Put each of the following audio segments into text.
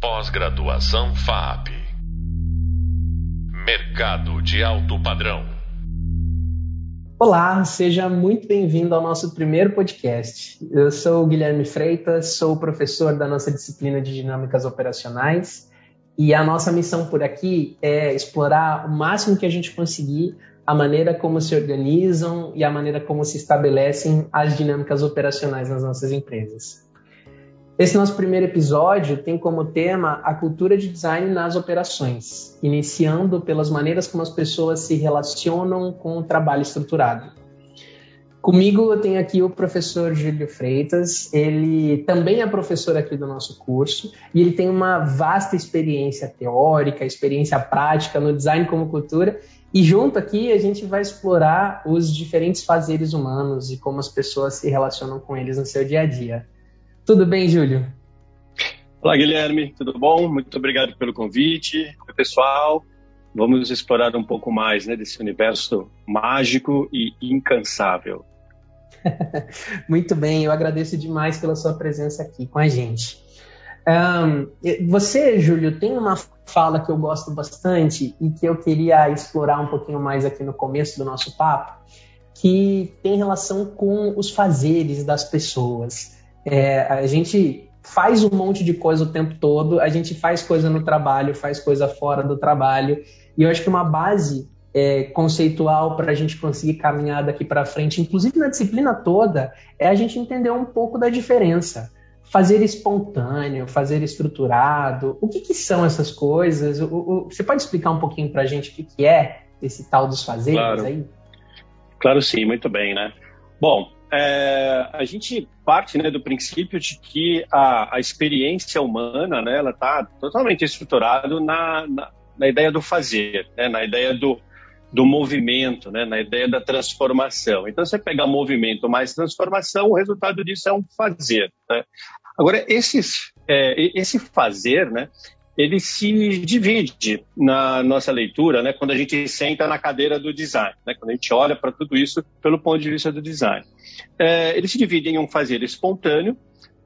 Pós-graduação FAP. Mercado de alto padrão. Olá, seja muito bem-vindo ao nosso primeiro podcast. Eu sou o Guilherme Freitas, sou professor da nossa disciplina de dinâmicas operacionais e a nossa missão por aqui é explorar o máximo que a gente conseguir a maneira como se organizam e a maneira como se estabelecem as dinâmicas operacionais nas nossas empresas. Esse nosso primeiro episódio tem como tema a cultura de design nas operações, iniciando pelas maneiras como as pessoas se relacionam com o trabalho estruturado. Comigo eu tenho aqui o professor Júlio Freitas, ele também é professor aqui do nosso curso e ele tem uma vasta experiência teórica, experiência prática no design como cultura e junto aqui a gente vai explorar os diferentes fazeres humanos e como as pessoas se relacionam com eles no seu dia a dia. Tudo bem, Júlio? Olá, Guilherme, tudo bom? Muito obrigado pelo convite. Oi, pessoal. Vamos explorar um pouco mais né, desse universo mágico e incansável. Muito bem, eu agradeço demais pela sua presença aqui com a gente. Um, você, Júlio, tem uma fala que eu gosto bastante e que eu queria explorar um pouquinho mais aqui no começo do nosso papo, que tem relação com os fazeres das pessoas. É, a gente faz um monte de coisa o tempo todo, a gente faz coisa no trabalho, faz coisa fora do trabalho, e eu acho que uma base é, conceitual para a gente conseguir caminhar daqui para frente, inclusive na disciplina toda, é a gente entender um pouco da diferença. Fazer espontâneo, fazer estruturado, o que, que são essas coisas? O, o, você pode explicar um pouquinho para a gente o que, que é esse tal dos fazeres claro. aí? Claro, sim, muito bem, né? Bom, é, a gente parte né, do princípio de que a, a experiência humana né, ela está totalmente estruturada na, na, na, ideia do fazer, né, na ideia do, do movimento, né, na ideia da transformação. Então, você pegar movimento mais transformação, o resultado disso é um fazer. Né? Agora, esses, é, esse fazer, né, ele se divide na nossa leitura, né, quando a gente senta na cadeira do design, né, quando a gente olha para tudo isso pelo ponto de vista do design. É, ele se divide em um fazer espontâneo,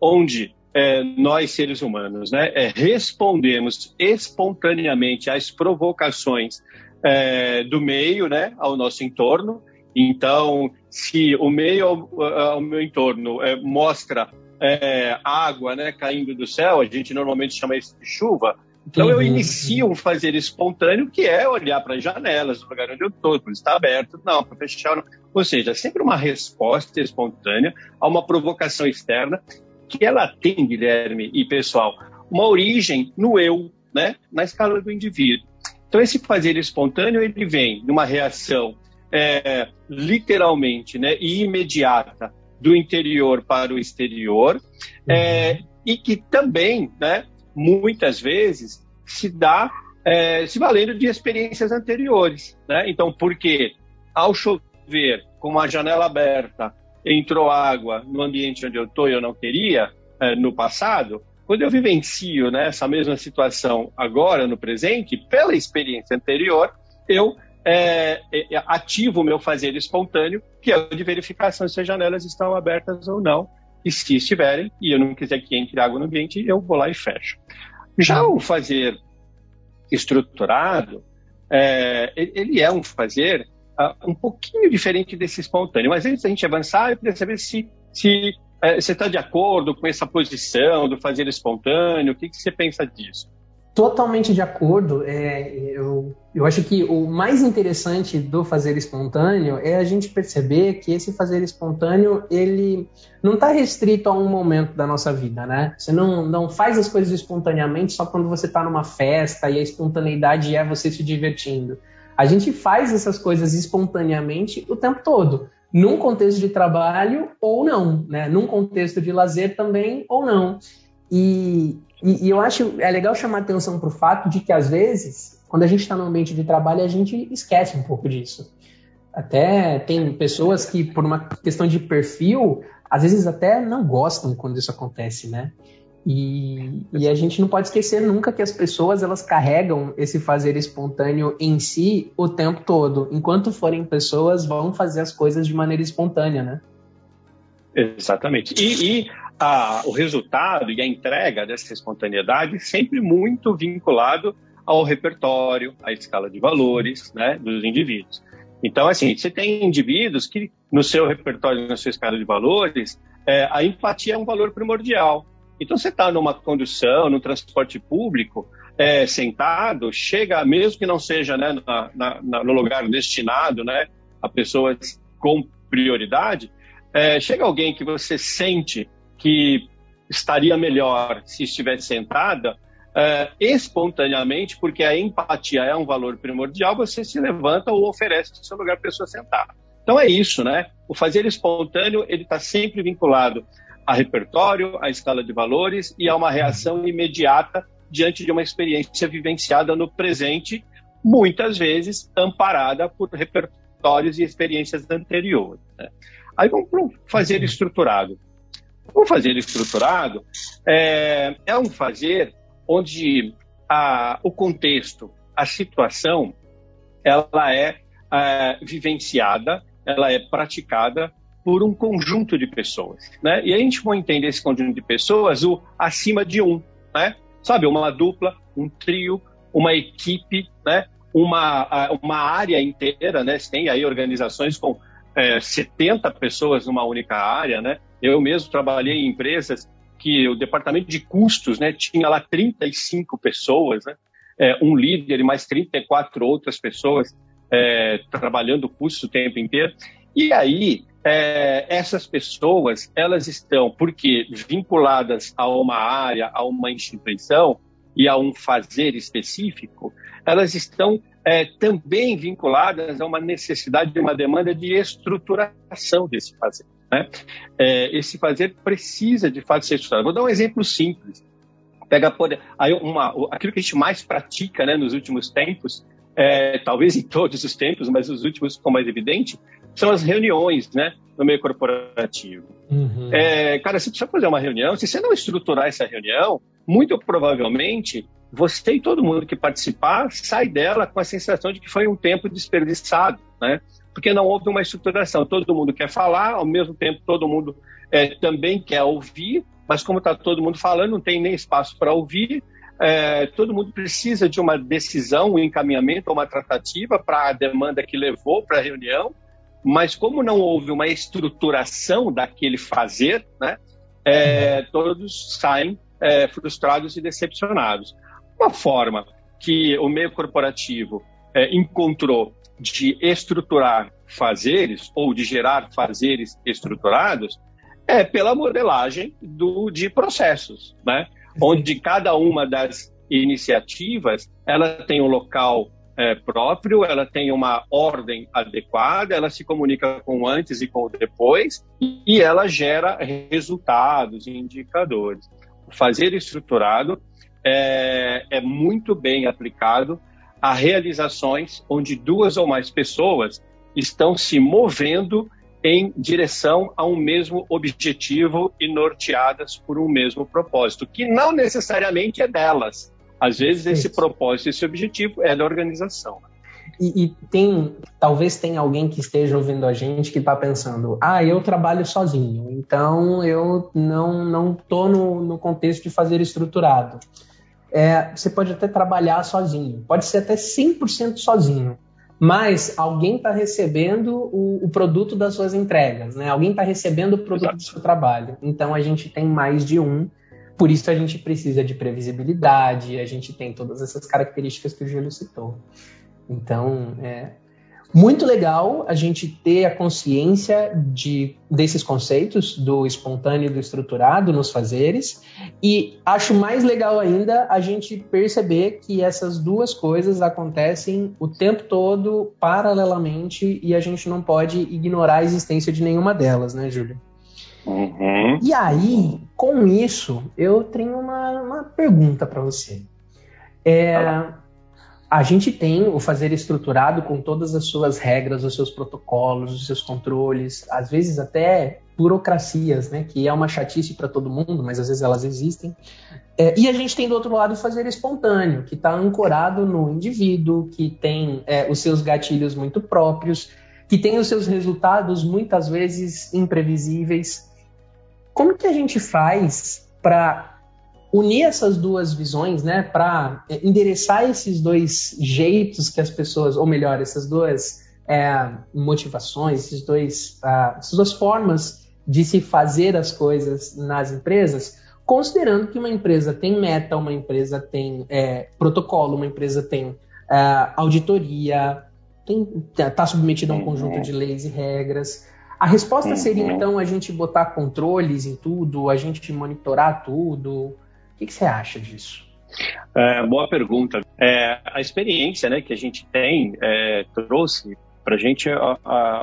onde é, nós, seres humanos, né, é, respondemos espontaneamente às provocações é, do meio né, ao nosso entorno. Então, se o meio ao, ao meu entorno é, mostra é, água né, caindo do céu, a gente normalmente chama isso de chuva. Então uhum. eu inicio um fazer espontâneo, que é olhar para as janelas do lugar onde eu estou, quando está aberto, não, para fechar. Não. Ou seja, sempre uma resposta espontânea a uma provocação externa, que ela tem, Guilherme e pessoal, uma origem no eu, né, na escala do indivíduo. Então esse fazer espontâneo ele vem de uma reação é, literalmente né, e imediata do interior para o exterior, uhum. é, e que também, né, muitas vezes, se dá é, se valendo de experiências anteriores. Né? Então, porque ao chover, com a janela aberta, entrou água no ambiente onde eu estou e eu não queria, é, no passado, quando eu vivencio né, essa mesma situação agora, no presente, pela experiência anterior, eu é, é, é, ativo o meu fazer espontâneo, que é o de verificação se as janelas estão abertas ou não. E se estiverem, e eu não quiser que entre água no ambiente, eu vou lá e fecho. Já o fazer estruturado, é, ele é um fazer uh, um pouquinho diferente desse espontâneo. Mas antes da gente avançar, eu queria saber se, se é, você está de acordo com essa posição do fazer espontâneo, o que, que você pensa disso? Totalmente de acordo. É, eu, eu acho que o mais interessante do fazer espontâneo é a gente perceber que esse fazer espontâneo ele não está restrito a um momento da nossa vida, né? Você não, não faz as coisas espontaneamente só quando você está numa festa e a espontaneidade é você se divertindo. A gente faz essas coisas espontaneamente o tempo todo, num contexto de trabalho ou não, né? Num contexto de lazer também ou não. E, e, e eu acho é legal chamar atenção para o fato de que, às vezes, quando a gente está no ambiente de trabalho, a gente esquece um pouco disso. Até tem pessoas que, por uma questão de perfil, às vezes até não gostam quando isso acontece, né? E, e, a gente não pode esquecer nunca que as pessoas elas carregam esse fazer espontâneo em si o tempo todo. Enquanto forem pessoas, vão fazer as coisas de maneira espontânea, né? Exatamente. E, e a, o resultado e a entrega dessa espontaneidade sempre muito vinculado ao repertório, à escala de valores né, dos indivíduos. Então, assim, você tem indivíduos que no seu repertório, na sua escala de valores, é, a empatia é um valor primordial. Então, você está numa condução, no transporte público, é, sentado, chega, mesmo que não seja né, na, na, no lugar destinado né, a pessoas com prioridade, é, chega alguém que você sente que estaria melhor se estivesse sentada, é, espontaneamente, porque a empatia é um valor primordial, você se levanta ou oferece o seu lugar para a pessoa sentar. Então é isso, né? O fazer espontâneo ele está sempre vinculado a repertório, a escala de valores e a uma reação imediata diante de uma experiência vivenciada no presente, muitas vezes amparada por repertórios e experiências anteriores. Né? Aí vamos para o fazer estruturado. O fazer estruturado é, é um fazer onde a, o contexto, a situação, ela é, é vivenciada, ela é praticada por um conjunto de pessoas, né? E a gente vai entender esse conjunto de pessoas o acima de um, né? Sabe, uma dupla, um trio, uma equipe, né? Uma, uma área inteira, né? Você tem aí organizações com é, 70 pessoas numa única área, né? Eu mesmo trabalhei em empresas que o departamento de custos, né, tinha lá 35 pessoas, né? É, um líder e mais 34 outras pessoas é, trabalhando custos o tempo inteiro. E aí, é, essas pessoas, elas estão, porque vinculadas a uma área, a uma instituição e a um fazer específico, elas estão é, também vinculadas a uma necessidade, uma demanda de estruturação desse fazer. Né? É, esse fazer precisa, de fato, ser estruturado. Vou dar um exemplo simples. Pega por, aí uma, aquilo que a gente mais pratica né, nos últimos tempos, é, talvez em todos os tempos, mas os últimos ficou mais evidente, são as reuniões né, no meio corporativo. Uhum. É, cara, você precisa fazer uma reunião, se você não estruturar essa reunião, muito provavelmente você e todo mundo que participar sai dela com a sensação de que foi um tempo desperdiçado, né? Porque não houve uma estruturação. Todo mundo quer falar, ao mesmo tempo todo mundo é, também quer ouvir, mas como está todo mundo falando, não tem nem espaço para ouvir. É, todo mundo precisa de uma decisão, um encaminhamento, uma tratativa para a demanda que levou para a reunião, mas como não houve uma estruturação daquele fazer, né, é, todos saem é, frustrados e decepcionados. Uma forma que o meio corporativo é, encontrou de estruturar fazeres ou de gerar fazeres estruturados é pela modelagem do, de processos, né? onde cada uma das iniciativas ela tem um local é, próprio, ela tem uma ordem adequada, ela se comunica com o antes e com o depois e ela gera resultados e indicadores. O fazer estruturado é, é muito bem aplicado a realizações onde duas ou mais pessoas estão se movendo em direção a um mesmo objetivo e norteadas por um mesmo propósito, que não necessariamente é delas. Às vezes esse propósito, esse objetivo é da organização. E, e, tem, talvez tenha alguém que esteja ouvindo a gente que está pensando, ah, eu trabalho sozinho, então eu não não tô no, no contexto de fazer estruturado é, você pode até trabalhar sozinho, pode ser até 100% sozinho, mas alguém está recebendo o, o, produto das suas entregas, né? Alguém está recebendo o produto Exato. do seu trabalho. Então a gente tem mais de um, por isso a gente precisa de previsibilidade, a gente tem todas essas características que o Júlio citou. Então, é, muito legal a gente ter a consciência de, desses conceitos do espontâneo e do estruturado nos fazeres, e acho mais legal ainda a gente perceber que essas duas coisas acontecem o tempo todo, paralelamente, e a gente não pode ignorar a existência de nenhuma delas, né, Júlio? Uhum. E aí, com isso, eu tenho uma, uma pergunta para você. É, a gente tem o fazer estruturado com todas as suas regras, os seus protocolos, os seus controles, às vezes até burocracias, né, que é uma chatice para todo mundo, mas às vezes elas existem. É, e a gente tem do outro lado o fazer espontâneo, que está ancorado no indivíduo, que tem é, os seus gatilhos muito próprios, que tem os seus resultados muitas vezes imprevisíveis. como que a gente faz para unir essas duas visões, né, para endereçar esses dois jeitos que as pessoas, ou melhor, essas duas é, motivações, esses dois, uh, essas duas formas de se fazer as coisas nas empresas, considerando que uma empresa tem meta, uma empresa tem é, protocolo, uma empresa tem é, auditoria, está submetida a um conjunto de leis e regras. A resposta seria, uhum. então, a gente botar controles em tudo, a gente monitorar tudo. Que, que você acha disso? É, boa pergunta. É, a experiência né, que a gente tem é, trouxe para a gente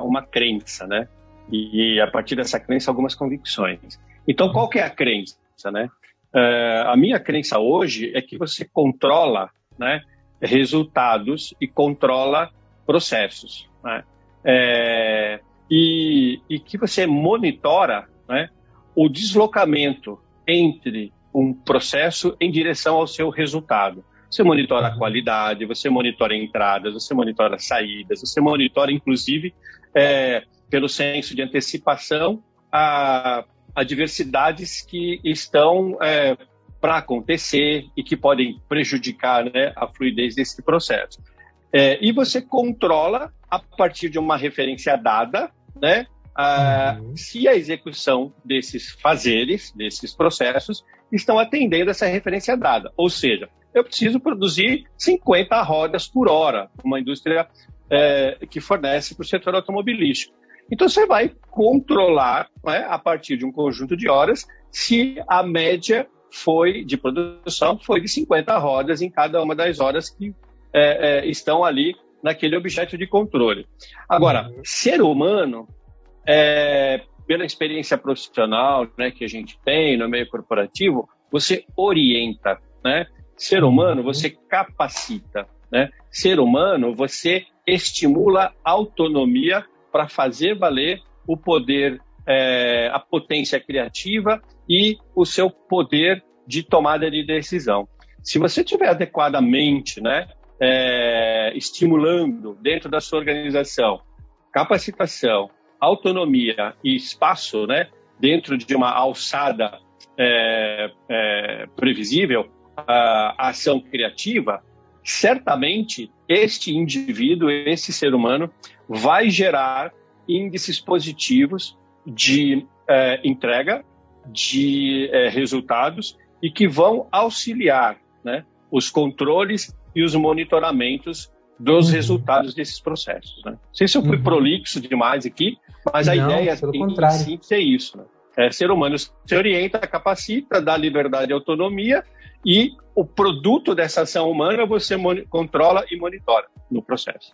uma crença, né? E, a partir dessa crença, algumas convicções. Então, qual que é a crença, né? É, a minha crença hoje é que você controla né, resultados e controla processos. Né? É, e, e, que você monitora né, o deslocamento entre um processo em direção ao seu resultado. Você monitora a qualidade, você monitora entradas, você monitora saídas, você monitora, inclusive, é, pelo senso de antecipação, a, a diversidades que estão é, para acontecer e que podem prejudicar né, a fluidez desse processo. É, e você controla, a partir de uma referência dada, né, a, uhum. se a execução desses fazeres, desses processos, estão atendendo essa referência dada. Ou seja, eu preciso produzir 50 rodas por hora, uma indústria é, que fornece para o setor automobilístico. Então você vai controlar, né, a partir de um conjunto de horas, se a média foi de produção foi de 50 rodas em cada uma das horas que é, é, estão ali naquele objeto de controle. Agora, uhum. ser humano, é, pela experiência profissional né, que a gente tem no meio corporativo, você orienta, né? Ser humano, você capacita, né? Ser humano, você estimula autonomia para fazer valer o poder, é, a potência criativa e o seu poder de tomada de decisão. Se você tiver adequadamente, né, é, estimulando dentro da sua organização capacitação, autonomia e espaço, né, dentro de uma alçada é, é, previsível, a ação criativa, certamente este indivíduo, esse ser humano, vai gerar índices positivos de é, entrega, de é, resultados e que vão auxiliar né, os controles e os monitoramentos dos uhum. resultados desses processos. Né? Não sei se eu fui uhum. prolixo demais aqui, mas a Não, ideia em, em síntese é isso. Né? É, ser humano se orienta, capacita, dá liberdade e autonomia e o produto dessa ação humana você controla e monitora no processo.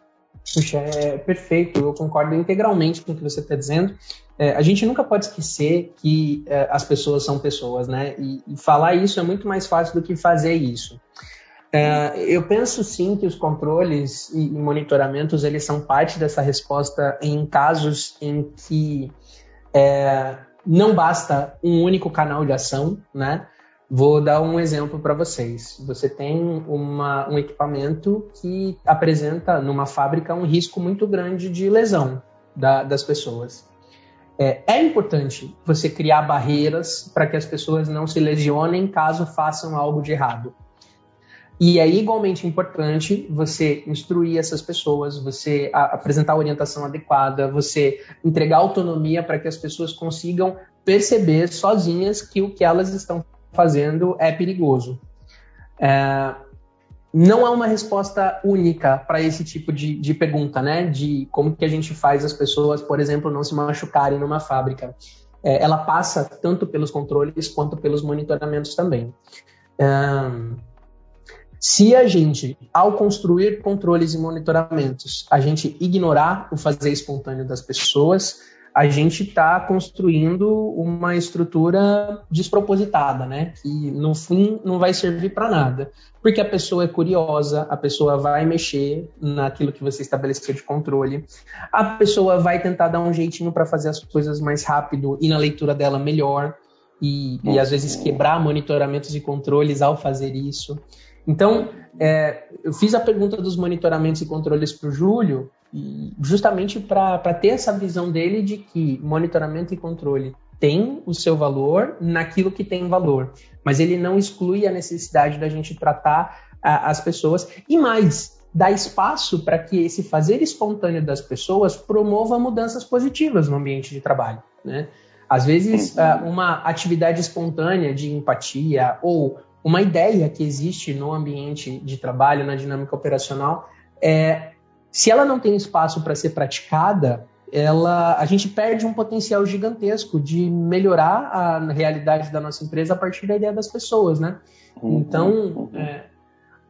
Puxa, é perfeito, eu concordo integralmente com o que você está dizendo. É, a gente nunca pode esquecer que é, as pessoas são pessoas, né? E, e, falar isso é muito mais fácil do que fazer isso. É, eu penso sim que os controles e, monitoramentos eles são parte dessa resposta em casos em que é, não basta um único canal de ação, né? Vou dar um exemplo para vocês. Você tem uma, um equipamento que apresenta numa fábrica um risco muito grande de lesão da, das pessoas. É, é, importante você criar barreiras para que as pessoas não se lesionem caso façam algo de errado. E é igualmente importante você instruir essas pessoas, você apresentar a orientação adequada, você entregar autonomia para que as pessoas consigam perceber sozinhas que o que elas estão fazendo é perigoso. É, não há uma resposta única para esse tipo de, de, pergunta, né? De como que a gente faz as pessoas, por exemplo, não se machucarem numa fábrica. É, ela passa tanto pelos controles quanto pelos monitoramentos também. É, se a gente, ao construir controles e monitoramentos, a gente ignorar o fazer espontâneo das pessoas, a gente está construindo uma estrutura despropositada, né? Que no fim não vai servir para nada. Porque a pessoa é curiosa, a pessoa vai mexer naquilo que você estabeleceu de controle, a pessoa vai tentar dar um jeitinho para fazer as coisas mais rápido e na leitura dela melhor, e, e às vezes quebrar monitoramentos e controles ao fazer isso. Então, é, eu fiz a pergunta dos monitoramentos e controles para o Júlio, justamente para ter essa visão dele de que monitoramento e controle tem o seu valor naquilo que tem valor, mas ele não exclui a necessidade da gente tratar a, as pessoas e mais dá espaço para que esse fazer espontâneo das pessoas promova mudanças positivas no ambiente de trabalho, né? Às vezes, uhum. uma atividade espontânea de empatia ou uma ideia que existe no ambiente de trabalho, na dinâmica operacional, é, se ela não tem espaço para ser praticada, ela, a gente perde um potencial gigantesco de melhorar a realidade da nossa empresa a partir da ideia das pessoas, né? Uhum. Então, uhum. é,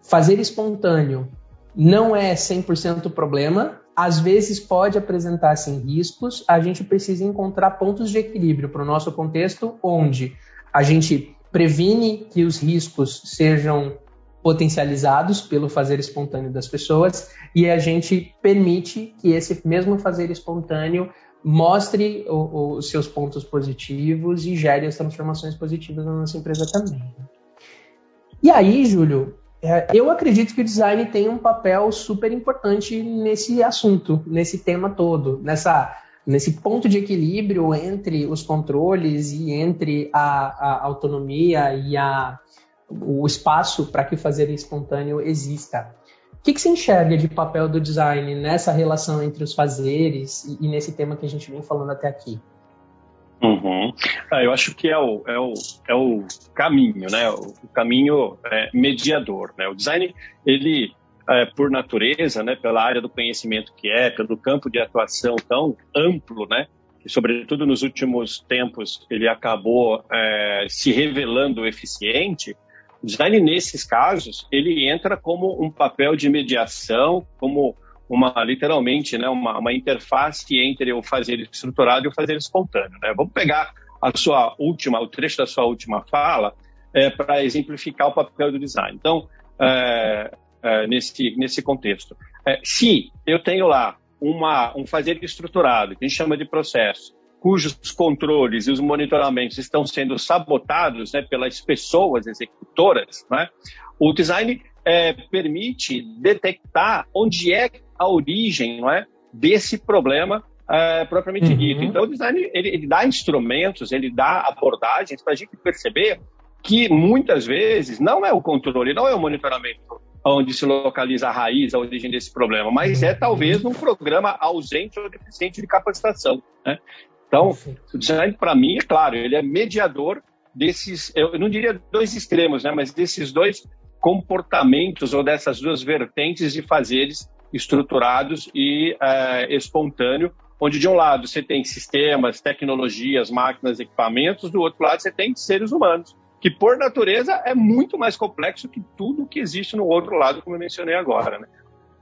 fazer espontâneo não é 100% problema, às vezes pode apresentar sim riscos, a gente precisa encontrar pontos de equilíbrio para o nosso contexto onde a gente previne que os riscos sejam potencializados pelo fazer espontâneo das pessoas e a gente permite que esse mesmo fazer espontâneo mostre os seus pontos positivos e gere as transformações positivas na nossa empresa também. E aí, Júlio, é, eu acredito que o design tem um papel super importante nesse assunto, nesse tema todo, nessa nesse ponto de equilíbrio entre os controles e entre a, a autonomia e a, o espaço para que o fazer espontâneo exista. O que, que você enxerga de papel do design nessa relação entre os fazeres e, e nesse tema que a gente vem falando até aqui? Uhum. Ah, eu acho que é o, é o, é o caminho, né? O, caminho é, mediador, né? O design, ele, é, por natureza, né? Pela área do conhecimento que é, pelo campo de atuação tão amplo, né? Que, sobretudo nos últimos tempos, ele acabou é, se revelando eficiente. O design, nesses casos, ele entra como um papel de mediação, como uma literalmente né, uma, uma interface entre o fazer estruturado e o fazer espontâneo. Né? Vamos pegar a sua última, o trecho da sua última fala é, para exemplificar o papel do design. Então, é, é, nesse, nesse contexto, é, se eu tenho lá uma, um fazer estruturado, que a gente chama de processo, cujos controles e os monitoramentos estão sendo sabotados né, pelas pessoas executoras, né, o design é, permite detectar onde é a origem não é, desse problema é, propriamente uhum. dito. Então, o design ele, ele dá instrumentos, ele dá abordagens para a gente perceber que muitas vezes não é o controle, não é o monitoramento onde se localiza a raiz, a origem desse problema, mas é talvez um programa ausente ou deficiente de capacitação. Né? Então, o design, para mim, é claro, ele é mediador desses, eu não diria dois extremos, né, mas desses dois comportamentos ou dessas duas vertentes de fazeres estruturados e é, espontâneo, onde de um lado você tem sistemas, tecnologias, máquinas, equipamentos, do outro lado você tem seres humanos, que por natureza é muito mais complexo que tudo que existe no outro lado, como eu mencionei agora. Né?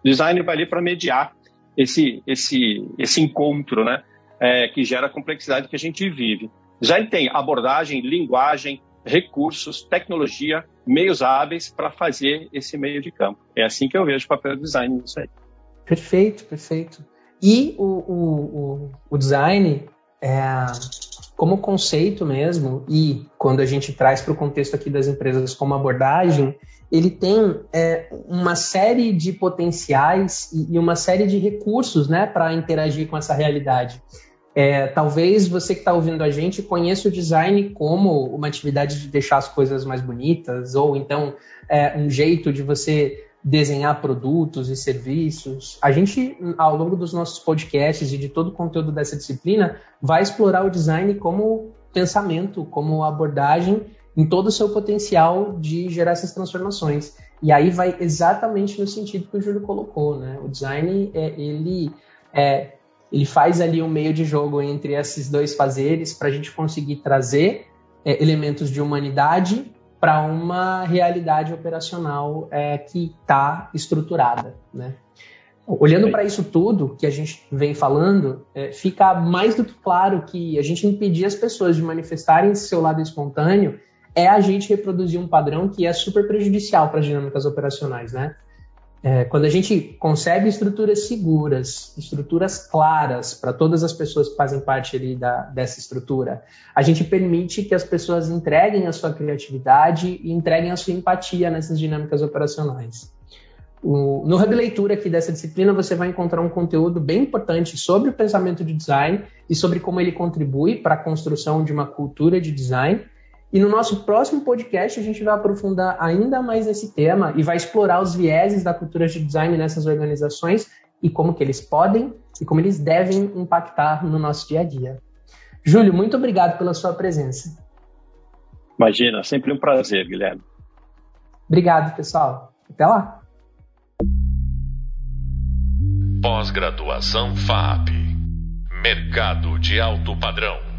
Design vai ali para mediar esse, esse, esse encontro, né? É, que gera a complexidade que a gente vive. Design tem abordagem, linguagem, recursos, tecnologia, meios hábeis para fazer esse meio de campo. É assim que eu vejo o papel do design nisso aí. Perfeito, perfeito. E o, o, o design, é, como conceito mesmo, e quando a gente traz para o contexto aqui das empresas como abordagem, ele tem é, uma série de potenciais e, e uma série de recursos né, para interagir com essa realidade. É, talvez você que está ouvindo a gente conheça o design como uma atividade de deixar as coisas mais bonitas, ou então é, um jeito de você desenhar produtos e serviços. A gente, ao longo dos nossos podcasts e de todo o conteúdo dessa disciplina, vai explorar o design como pensamento, como abordagem em todo o seu potencial de gerar essas transformações. E aí vai exatamente no sentido que o Júlio colocou, né? O design, é, ele é, ele faz ali um meio de jogo entre esses dois fazeres para a gente conseguir trazer é, elementos de humanidade para uma realidade operacional é, que está estruturada, né? Olhando para isso tudo que a gente vem falando, é, fica mais do que claro que a gente impedir as pessoas de manifestarem seu lado espontâneo é a gente reproduzir um padrão que é super prejudicial para as dinâmicas operacionais, né? É, quando a gente concebe estruturas seguras, estruturas claras para todas as pessoas que fazem parte ali da, dessa estrutura, a gente permite que as pessoas entreguem a sua criatividade e entreguem a sua empatia nessas dinâmicas operacionais. O, no Hub Leitura aqui dessa disciplina, você vai encontrar um conteúdo bem importante sobre o pensamento de design e sobre como ele contribui para a construção de uma cultura de design. E no nosso próximo podcast, a gente vai aprofundar ainda mais esse tema e vai explorar os vieses da cultura de design nessas organizações e como que eles podem e como eles devem impactar no nosso dia a dia. Júlio, muito obrigado pela sua presença. Imagina, sempre um prazer, Guilherme. Obrigado, pessoal. Até lá. Pós-graduação FAP. Mercado de alto padrão.